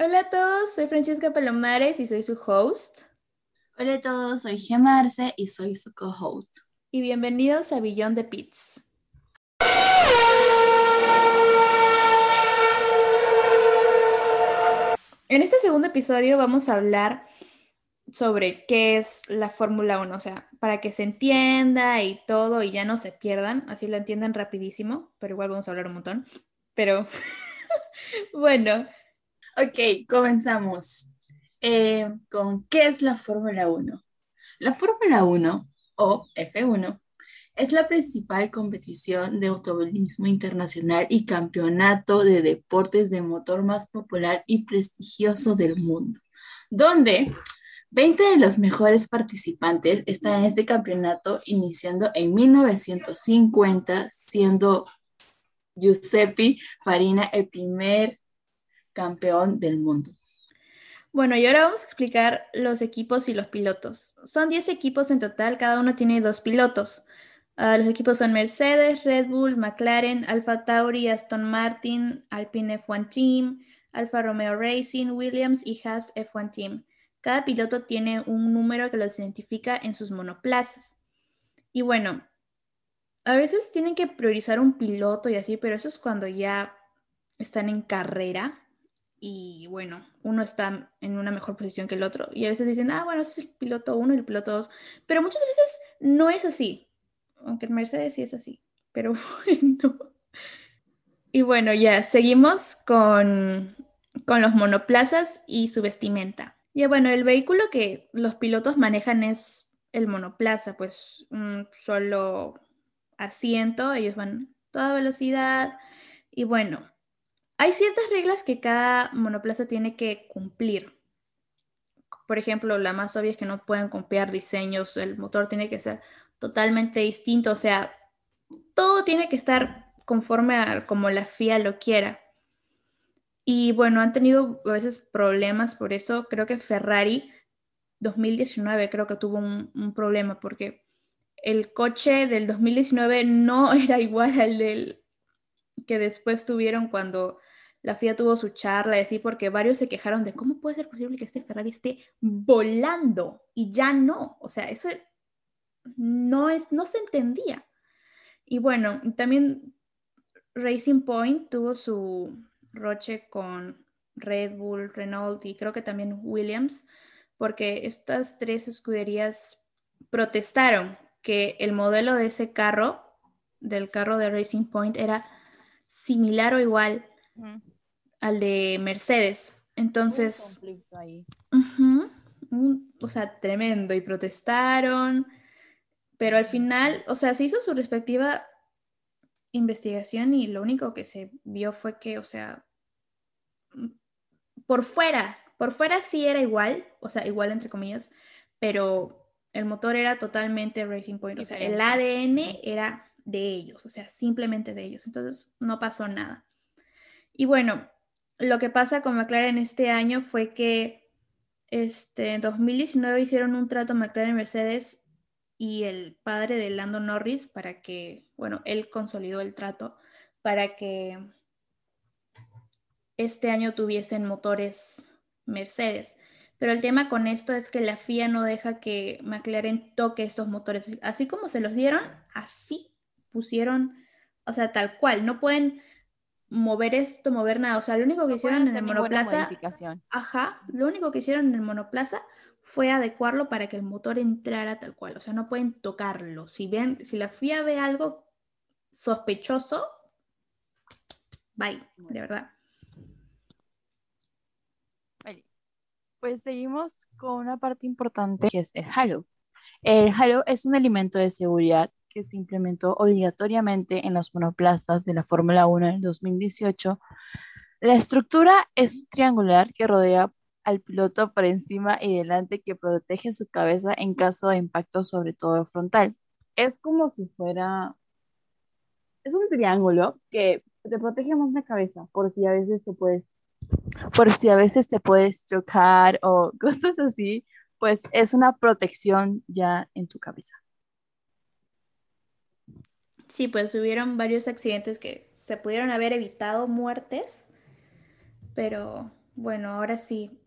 Hola a todos, soy Francesca Palomares y soy su host. Hola a todos, soy Gemarce y soy su co-host. Y bienvenidos a Billón de Pits. En este segundo episodio vamos a hablar sobre qué es la Fórmula 1, o sea, para que se entienda y todo y ya no se pierdan, así lo entiendan rapidísimo, pero igual vamos a hablar un montón. Pero bueno. Ok, comenzamos eh, con qué es la Fórmula 1. La Fórmula 1 o F1 es la principal competición de automovilismo internacional y campeonato de deportes de motor más popular y prestigioso del mundo, donde 20 de los mejores participantes están en este campeonato iniciando en 1950, siendo Giuseppe Farina el primer campeón del mundo. Bueno, y ahora vamos a explicar los equipos y los pilotos. Son 10 equipos en total, cada uno tiene dos pilotos. Uh, los equipos son Mercedes, Red Bull, McLaren, Alfa Tauri, Aston Martin, Alpine F1 Team, Alfa Romeo Racing, Williams y Haas F1 Team. Cada piloto tiene un número que los identifica en sus monoplazas. Y bueno, a veces tienen que priorizar un piloto y así, pero eso es cuando ya están en carrera y bueno, uno está en una mejor posición que el otro. Y a veces dicen, ah, bueno, ese es el piloto uno y el piloto dos. Pero muchas veces no es así. Aunque en Mercedes sí es así. Pero bueno. Y bueno, ya seguimos con, con los monoplazas y su vestimenta. Ya bueno, el vehículo que los pilotos manejan es el monoplaza, pues un solo asiento, ellos van a toda velocidad. Y bueno, hay ciertas reglas que cada monoplaza tiene que cumplir. Por ejemplo, la más obvia es que no pueden copiar diseños, el motor tiene que ser totalmente distinto, o sea, todo tiene que estar conforme a como la FIA lo quiera. Y bueno, han tenido a veces problemas por eso. Creo que Ferrari 2019 creo que tuvo un, un problema porque el coche del 2019 no era igual al del que después tuvieron cuando la FIA tuvo su charla y así, porque varios se quejaron de cómo puede ser posible que este Ferrari esté volando y ya no. O sea, eso no, es, no se entendía. Y bueno, también Racing Point tuvo su roche con Red Bull, Renault y creo que también Williams, porque estas tres escuderías protestaron que el modelo de ese carro, del carro de Racing Point, era similar o igual al de Mercedes. Entonces, o sea, tremendo, y protestaron, pero al final, o sea, se hizo su respectiva investigación y lo único que se vio fue que, o sea, por fuera, por fuera sí era igual, o sea, igual entre comillas, pero el motor era totalmente Racing Point, o sea, el ADN era de ellos, o sea, simplemente de ellos, entonces no pasó nada. Y bueno, lo que pasa con McLaren este año fue que este, en 2019 hicieron un trato McLaren Mercedes y el padre de Lando Norris para que, bueno, él consolidó el trato para que este año tuviesen motores Mercedes. Pero el tema con esto es que la FIA no deja que McLaren toque estos motores. Así como se los dieron, así pusieron, o sea, tal cual. No pueden mover esto, mover nada. O sea, lo único que hicieron en el monoplaza. Ajá, lo único que hicieron en el monoplaza fue adecuarlo para que el motor entrara tal cual. O sea, no pueden tocarlo. Si ven, si la FIA ve algo sospechoso, bye, de verdad. Pues seguimos con una parte importante que es el halo. El halo es un elemento de seguridad que se implementó obligatoriamente en los monoplazas de la Fórmula 1 en 2018. La estructura es triangular que rodea al piloto por encima y delante que protege su cabeza en caso de impacto sobre todo frontal. Es como si fuera... Es un triángulo que te protege más la cabeza por si a veces te puedes por si a veces te puedes chocar o cosas así, pues es una protección ya en tu cabeza. Sí, pues hubieron varios accidentes que se pudieron haber evitado muertes, pero bueno, ahora sí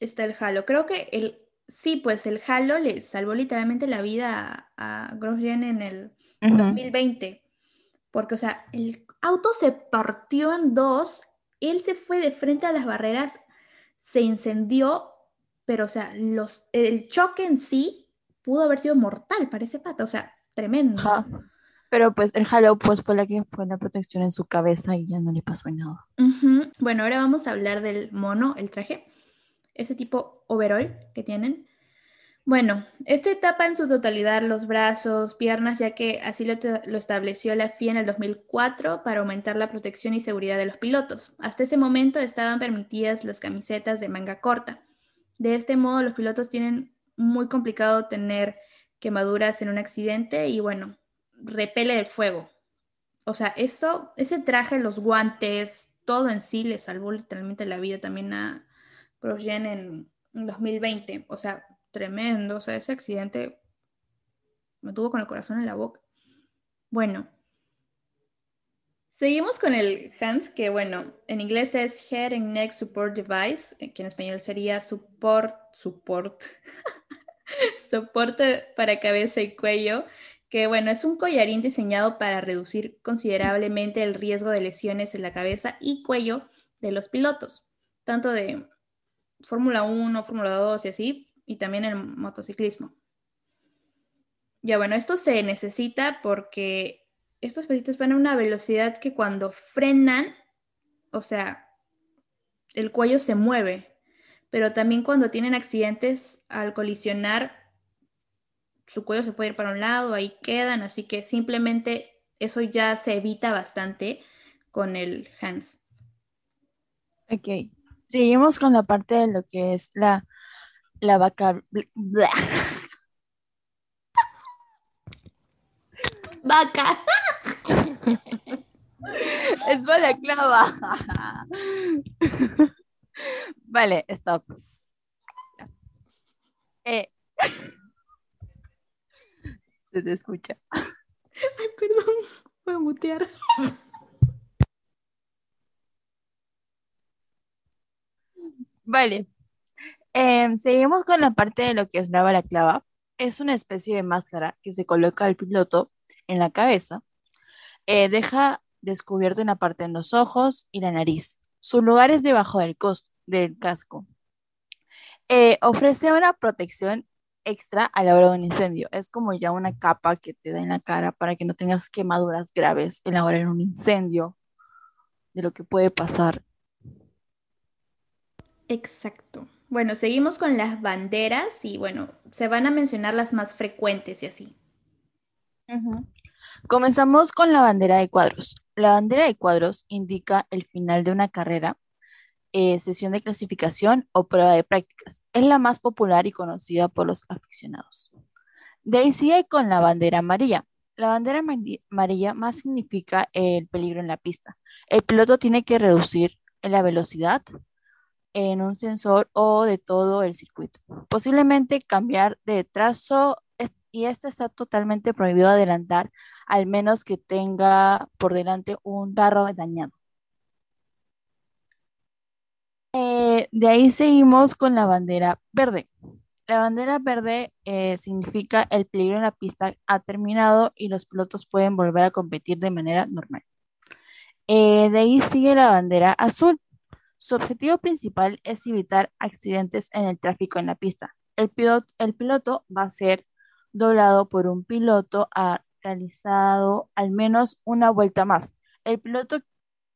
está el Halo. Creo que el, sí, pues el Halo le salvó literalmente la vida a, Grosjean en el 2020. Porque, o sea, el auto se partió en dos, él se fue de frente a las barreras, se incendió, pero, o sea, los, el choque en sí pudo haber sido mortal para ese pato, o sea, tremendo. Pero pues el Halo pues fue la que fue la protección en su cabeza y ya no le pasó nada. Bueno, ahora vamos a hablar del mono, el traje, ese tipo overall que tienen. Bueno, este tapa en su totalidad los brazos, piernas, ya que así lo, lo, estableció la FIA en el 2004 para aumentar la protección y seguridad de los pilotos. Hasta ese momento estaban permitidas las camisetas de manga corta. De este modo, los pilotos tienen muy complicado tener quemaduras en un accidente y bueno, repele el fuego. O sea, eso, ese traje, los guantes, todo en sí le salvó literalmente la vida también a Grosjean en 2020. O sea, tremendo. O sea, ese accidente me tuvo con el corazón en la boca. Bueno, seguimos con el HANS, que bueno, en inglés es Head and Neck Support Device, que en español sería support, support, soporte para cabeza y cuello, que bueno, es un collarín diseñado para reducir considerablemente el riesgo de lesiones en la cabeza y cuello de los pilotos, tanto de Fórmula 1, Fórmula 2 y así, y también el motociclismo. Ya bueno, esto se necesita porque estos pesitos van a una velocidad que cuando frenan, o sea, el cuello se mueve, pero también cuando tienen accidentes al colisionar su cuello se puede ir para un lado, ahí quedan, así que simplemente eso ya se evita bastante con el hands. Ok, seguimos con la parte de lo que es la, la vaca. Vaca. es clava. vale, stop. Eh. Se te escucha. Ay, perdón, voy a mutear. Vale. Em, seguimos con la parte de lo que es la balaclava. Es una especie de máscara que se coloca al piloto en la cabeza. Eh, deja descubierto una parte en los ojos y la nariz. Su lugar es debajo del, del casco. Eh, ofrece una protección extra a la hora de un incendio. Es como ya una capa que te da en la cara para que no tengas quemaduras graves en la hora de un incendio, de lo que puede pasar. Exacto. Bueno, seguimos con las banderas y bueno, se van a mencionar las más frecuentes y así. Comenzamos con la bandera de cuadros. La bandera de cuadros indica el final de una carrera eh, sesión de clasificación o prueba de prácticas. Es la más popular y conocida por los aficionados. De sigue con la bandera amarilla. La bandera amarilla más significa el peligro en la pista. El piloto tiene que reducir la velocidad en un sensor o de todo el circuito. Posiblemente cambiar de trazo y este está totalmente prohibido adelantar al menos que tenga por delante un tarro dañado. Eh, de ahí seguimos con la bandera verde. La bandera verde eh, significa el peligro en la pista ha terminado y los pilotos pueden volver a competir de manera normal. Eh, de ahí sigue la bandera azul. Su objetivo principal es evitar accidentes en el tráfico en la pista. El piloto, el piloto va a ser doblado por un piloto ha realizado al menos una vuelta más. El piloto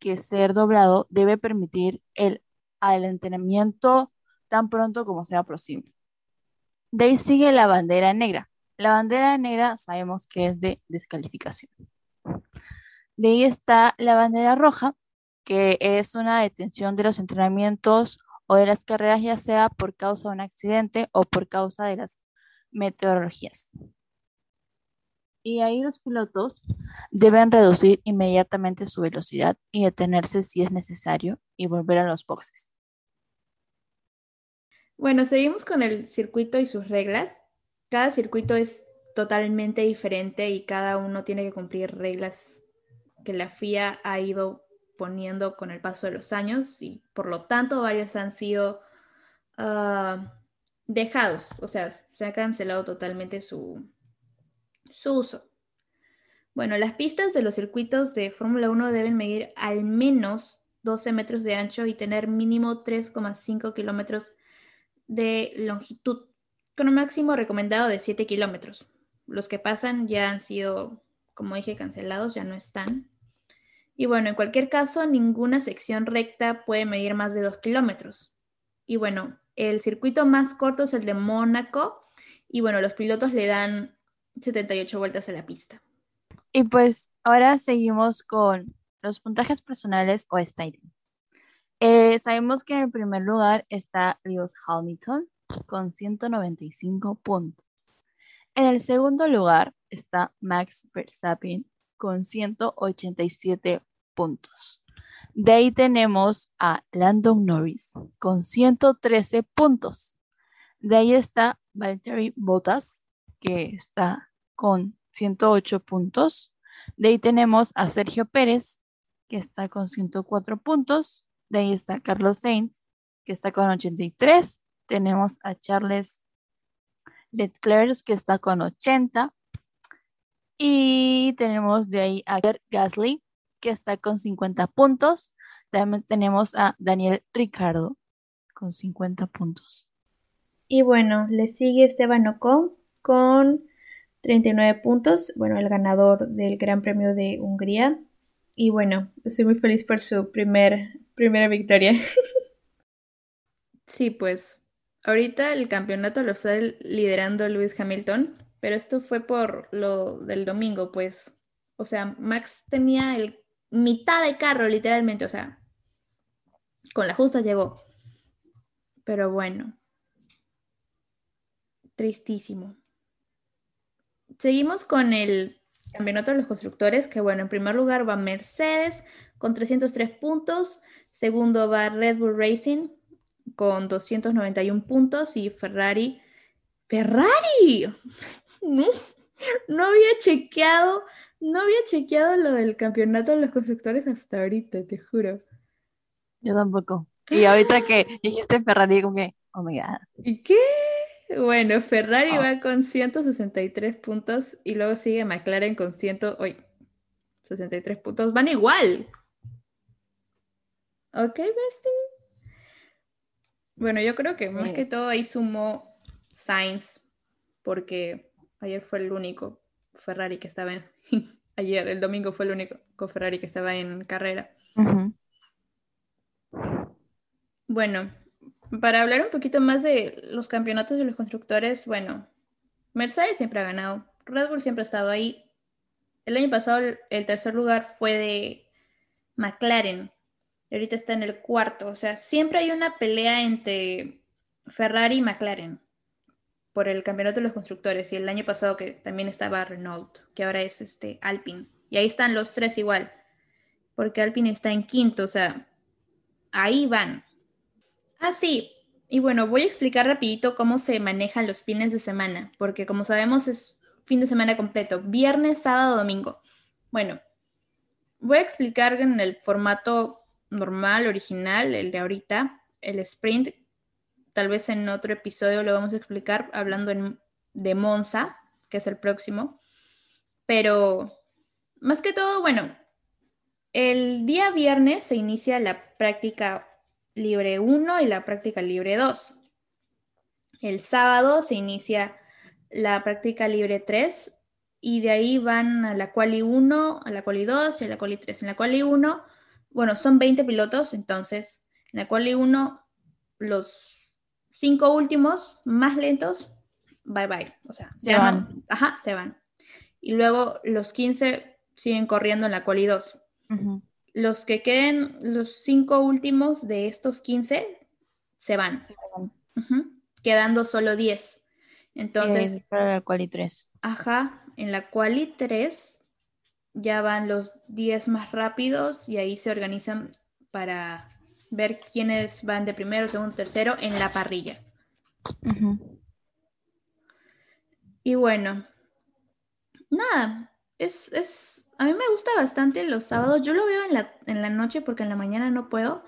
que ser doblado debe permitir el al entrenamiento tan pronto como sea posible. De ahí sigue la bandera negra. La bandera negra sabemos que es de descalificación. De ahí está la bandera roja, que es una detención de los entrenamientos o de las carreras, ya sea por causa de un accidente o por causa de las meteorologías. Y ahí los pilotos deben reducir inmediatamente su velocidad y detenerse si es necesario y volver a los boxes. Bueno, seguimos con el circuito y sus reglas. Cada circuito es totalmente diferente y cada uno tiene que cumplir reglas que la FIA ha ido poniendo con el paso de los años y por lo tanto varios han sido ah, dejados, o sea, se ha cancelado totalmente su, su uso. Bueno, las pistas de los circuitos de Fórmula 1 deben medir al menos 12 metros de ancho y tener mínimo 3,5 kilómetros de longitud, con un máximo recomendado de 7 kilómetros. Los que pasan ya han sido, como dije, cancelados, ya no están. Y bueno, en cualquier caso, ninguna sección recta puede medir más de 2 kilómetros. Y bueno, el circuito más corto es el de Mónaco. Y bueno, los pilotos le dan 78 vueltas a la pista. Y pues ahora seguimos con los puntajes personales o standings. Eh, sabemos que en el primer lugar está Lewis Hamilton con 195 puntos. En el segundo lugar está Max Verstappen con 187 puntos. De ahí tenemos a Landon Norris con 113 puntos. De ahí está Valtteri Bottas, que está con 108 puntos. De ahí tenemos a Sergio Pérez, que está con 104 puntos. De ahí está Carlos Sainz, que está con 83. Tenemos a Charles Leclerc, que está con 80. Y tenemos de ahí a Gasly, que está con 50 puntos. También tenemos a Daniel Ricardo con 50 puntos. Y bueno, le sigue Esteban Ocon con 39 puntos, bueno, el ganador del Gran Premio de Hungría. Y bueno, estoy muy feliz por su primer, primera victoria. Sí, pues ahorita el campeonato lo está liderando Lewis Hamilton, pero esto fue por lo del domingo, pues. O sea, Max tenía el mitad de carro, literalmente, o sea, con la justa llegó. Pero bueno, tristísimo. Seguimos con el campeonato de los constructores, que bueno, en primer lugar va Mercedes con 303 puntos, segundo va Red Bull Racing con 291 puntos y Ferrari. ¡Ferrari! No, no había chequeado, no había chequeado lo del campeonato de los constructores hasta ahorita, te juro. Yo tampoco. Y ahorita que dijiste Ferrari, como que, oh my god. ¿Y qué? Bueno, Ferrari ah. va con 163 puntos y luego sigue McLaren con 163 puntos. Van igual. Ok, bestie. Bueno, yo creo que más que todo ahí sumó Sainz, porque ayer fue el único Ferrari que estaba en. ayer, el domingo fue el único Ferrari que estaba en carrera. Bueno, para hablar un poquito más de los campeonatos de los constructores, bueno, Mercedes siempre ha ganado, Red Bull siempre ha estado ahí. El año pasado el tercer lugar fue de McLaren, y ahorita está en el cuarto, o sea, siempre hay una pelea entre Ferrari y McLaren por el campeonato de los constructores y el año pasado que también estaba Renault, que ahora es este Alpine. Y ahí están los tres igual, porque Alpine está en quinto, o sea, ahí van. Ah, sí. Y bueno, voy a explicar rapidito cómo se manejan los fines de semana, porque como sabemos es fin de semana completo, viernes, sábado, domingo. Bueno, voy a explicar en el formato normal, original, el de ahorita, el sprint. Tal vez en otro episodio lo vamos a explicar hablando de Monza, que es el próximo. Pero más que todo, bueno, el día viernes se inicia la práctica libre 1 y la práctica libre 2. El sábado se inicia la práctica libre 3 y de ahí van a la quali 1, a la quali 2 y a la quali 3. En la quali 1, bueno, son 20 pilotos, entonces en la quali 1 los cinco últimos más lentos, bye bye, o sea, se, van. Ajá, se van. Y luego los 15 siguen corriendo en la quali 2 los que queden, los cinco últimos de estos 15, se van. Quedando solo 10. Entonces. Eh, para la quali 3. Ajá, en la quali 3 ya van los 10 más rápidos y ahí se organizan para ver quiénes van de primero, segundo, tercero en la parrilla. Y bueno, nada, es, es a mí me gusta bastante los sábados. Yo lo veo en la, en la noche porque en la mañana no puedo,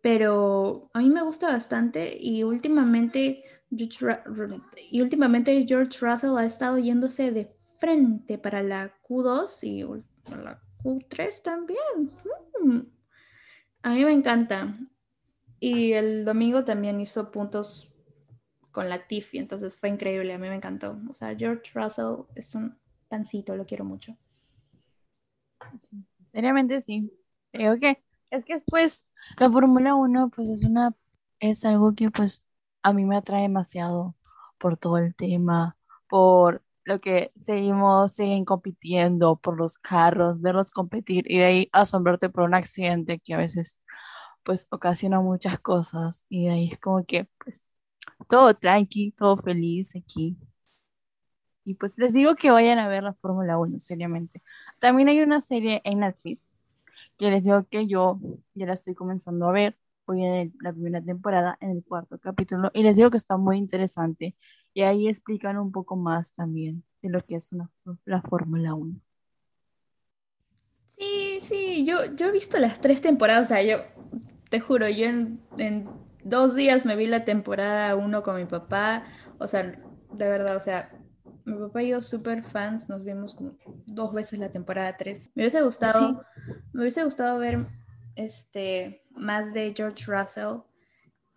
pero a mí me gusta bastante y últimamente, y últimamente George Russell ha estado yéndose de frente para la Q2 y la Q3 también. Mm. A mí me encanta. Y el domingo también hizo puntos con la Tiffy, entonces fue increíble, a mí me encantó. O sea, George Russell es un pancito, lo quiero mucho. Seriamente sí. Creo que es que después la Fórmula 1 pues es una es algo que pues a mí me atrae demasiado por todo el tema, por lo que seguimos, siguen compitiendo, por los carros, verlos competir y de ahí asombrarte por un accidente que a veces pues ocasiona muchas cosas y de ahí es como que pues todo tranqui, todo feliz aquí. Y pues les digo que vayan a ver la Fórmula 1, seriamente. También hay una serie en Netflix que les digo que yo ya la estoy comenzando a ver. Voy en la primera temporada, en el cuarto capítulo, y les digo que está muy interesante. Y ahí explican un poco más también de lo que es una, la Fórmula 1. Sí, sí, yo, yo he visto las tres temporadas, o sea, yo te juro, yo en, en dos días me vi la temporada 1 con mi papá, o sea, de verdad, o sea, mi papá y yo súper fans, nos vimos como dos veces la temporada 3. Me hubiese gustado, me hubiese gustado ver este, más de George Russell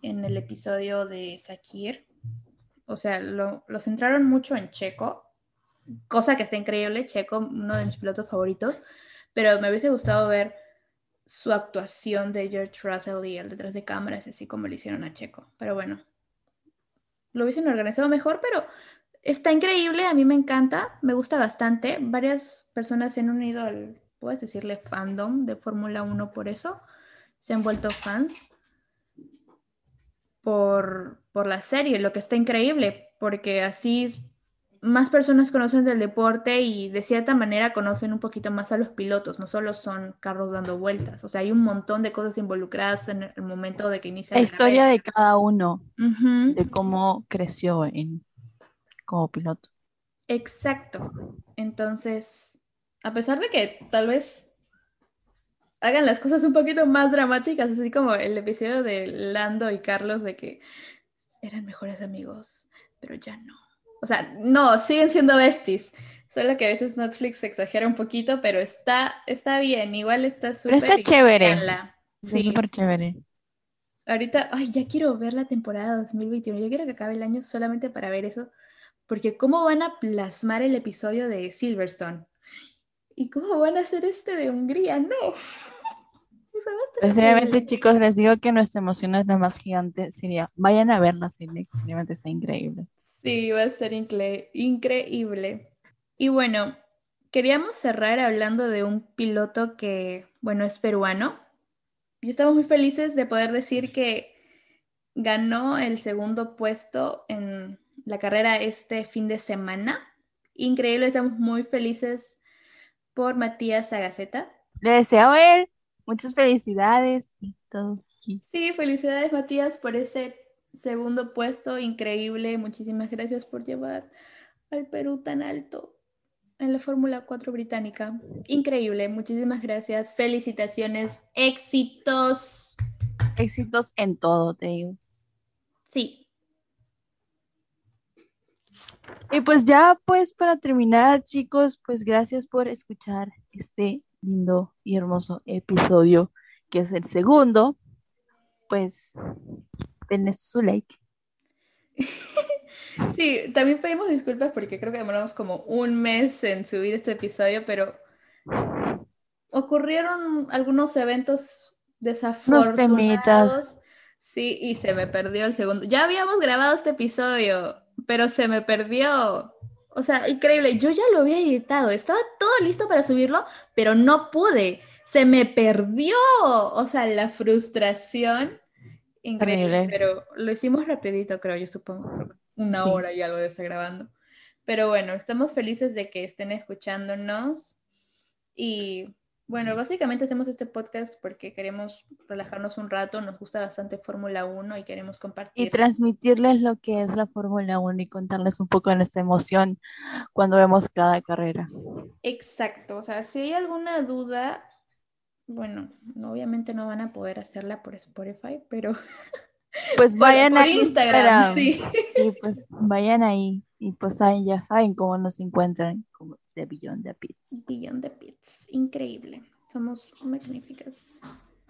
en el episodio de Sakir. O sea, lo, lo centraron mucho en Checo, cosa que está increíble, Checo, uno de mis pilotos favoritos, pero me hubiese gustado ver su actuación de George Russell y el detrás de cámaras, así como le hicieron a Checo. Pero bueno, lo hubiesen organizado mejor, pero Está increíble, a mí me encanta, me gusta bastante. Varias personas se han unido al, puedes decirle, fandom de Fórmula 1 por eso. Se han vuelto fans por, por la serie, lo que está increíble, porque así más personas conocen del deporte y de cierta manera conocen un poquito más a los pilotos, no solo son carros dando vueltas, o sea, hay un montón de cosas involucradas en el momento de que inicia la, historia de cada uno, de cómo creció en, como piloto. Exacto. Entonces, a pesar de que tal vez hagan las cosas un poquito más dramáticas, así como el episodio de Lando y Carlos de que eran mejores amigos, pero ya no. O sea, no, siguen siendo besties. Solo que a veces Netflix exagera un poquito, pero está, está bien, igual está súper. Pero está chévere. Sí, súper chévere. Ahorita, ay, ya quiero ver la temporada 2021. Yo quiero que acabe el año solamente para ver eso, porque ¿cómo van a plasmar el episodio de Silverstone? ¿Y cómo van a hacer este de Hungría? No. Sinceramente, chicos, les digo que nuestra emoción es la más gigante. Sería, vayan a ver la serie, simplemente está increíble. Sí, va a ser increíble. Y bueno, queríamos cerrar hablando de un piloto que, bueno, es peruano. Y estamos muy felices de poder decir que ganó el segundo puesto en la carrera este fin de semana. Increíble, estamos muy felices por Matías Agaceta. Le deseo a él muchas felicidades y todo. Sí, felicidades Matías por ese segundo puesto, increíble. Muchísimas gracias por llevar al Perú tan alto en la Fórmula 4 británica. Increíble, muchísimas gracias. Felicitaciones, éxitos. Éxitos en todo, te digo. Sí, y pues ya, pues para terminar, chicos, pues gracias por escuchar este lindo y hermoso episodio, que es el segundo. Pues denle su like. Sí, también pedimos disculpas porque creo que demoramos como un mes en subir este episodio, pero ocurrieron algunos eventos desafortunados. Sí, y se me perdió el segundo. Ya habíamos grabado este episodio pero se me perdió. O sea, increíble. Yo ya lo había editado, estaba todo listo para subirlo, pero no pude. Se me perdió. O sea, la frustración. Increíble. Pero lo hicimos rapidito, creo, yo supongo. Una hora y algo de estar grabando. Pero bueno, estamos felices de que estén escuchándonos. Y Bueno, básicamente hacemos este podcast porque queremos relajarnos un rato, nos gusta bastante Fórmula 1 y queremos compartir. Y transmitirles lo que es la Fórmula 1 y contarles un poco de nuestra emoción cuando vemos cada carrera. Exacto, o sea, si hay alguna duda, bueno, obviamente no van a poder hacerla por Spotify, pero pues vayan a Instagram, sí. Y pues vayan ahí y pues ahí ya saben cómo nos encuentran de Beyond the Pits. Beyond the Pits, increíble. Somos magníficas.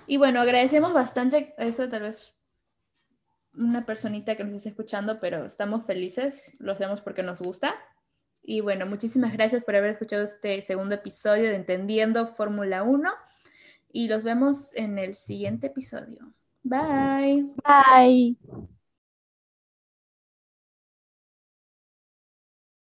Y bueno, agradecemos bastante eso, tal vez una personita que nos está escuchando, pero estamos felices, lo hacemos porque nos gusta. Y bueno, muchísimas gracias por haber escuchado este segundo episodio de Entendiendo Fórmula 1 y los vemos en el siguiente episodio. Bye. Bye.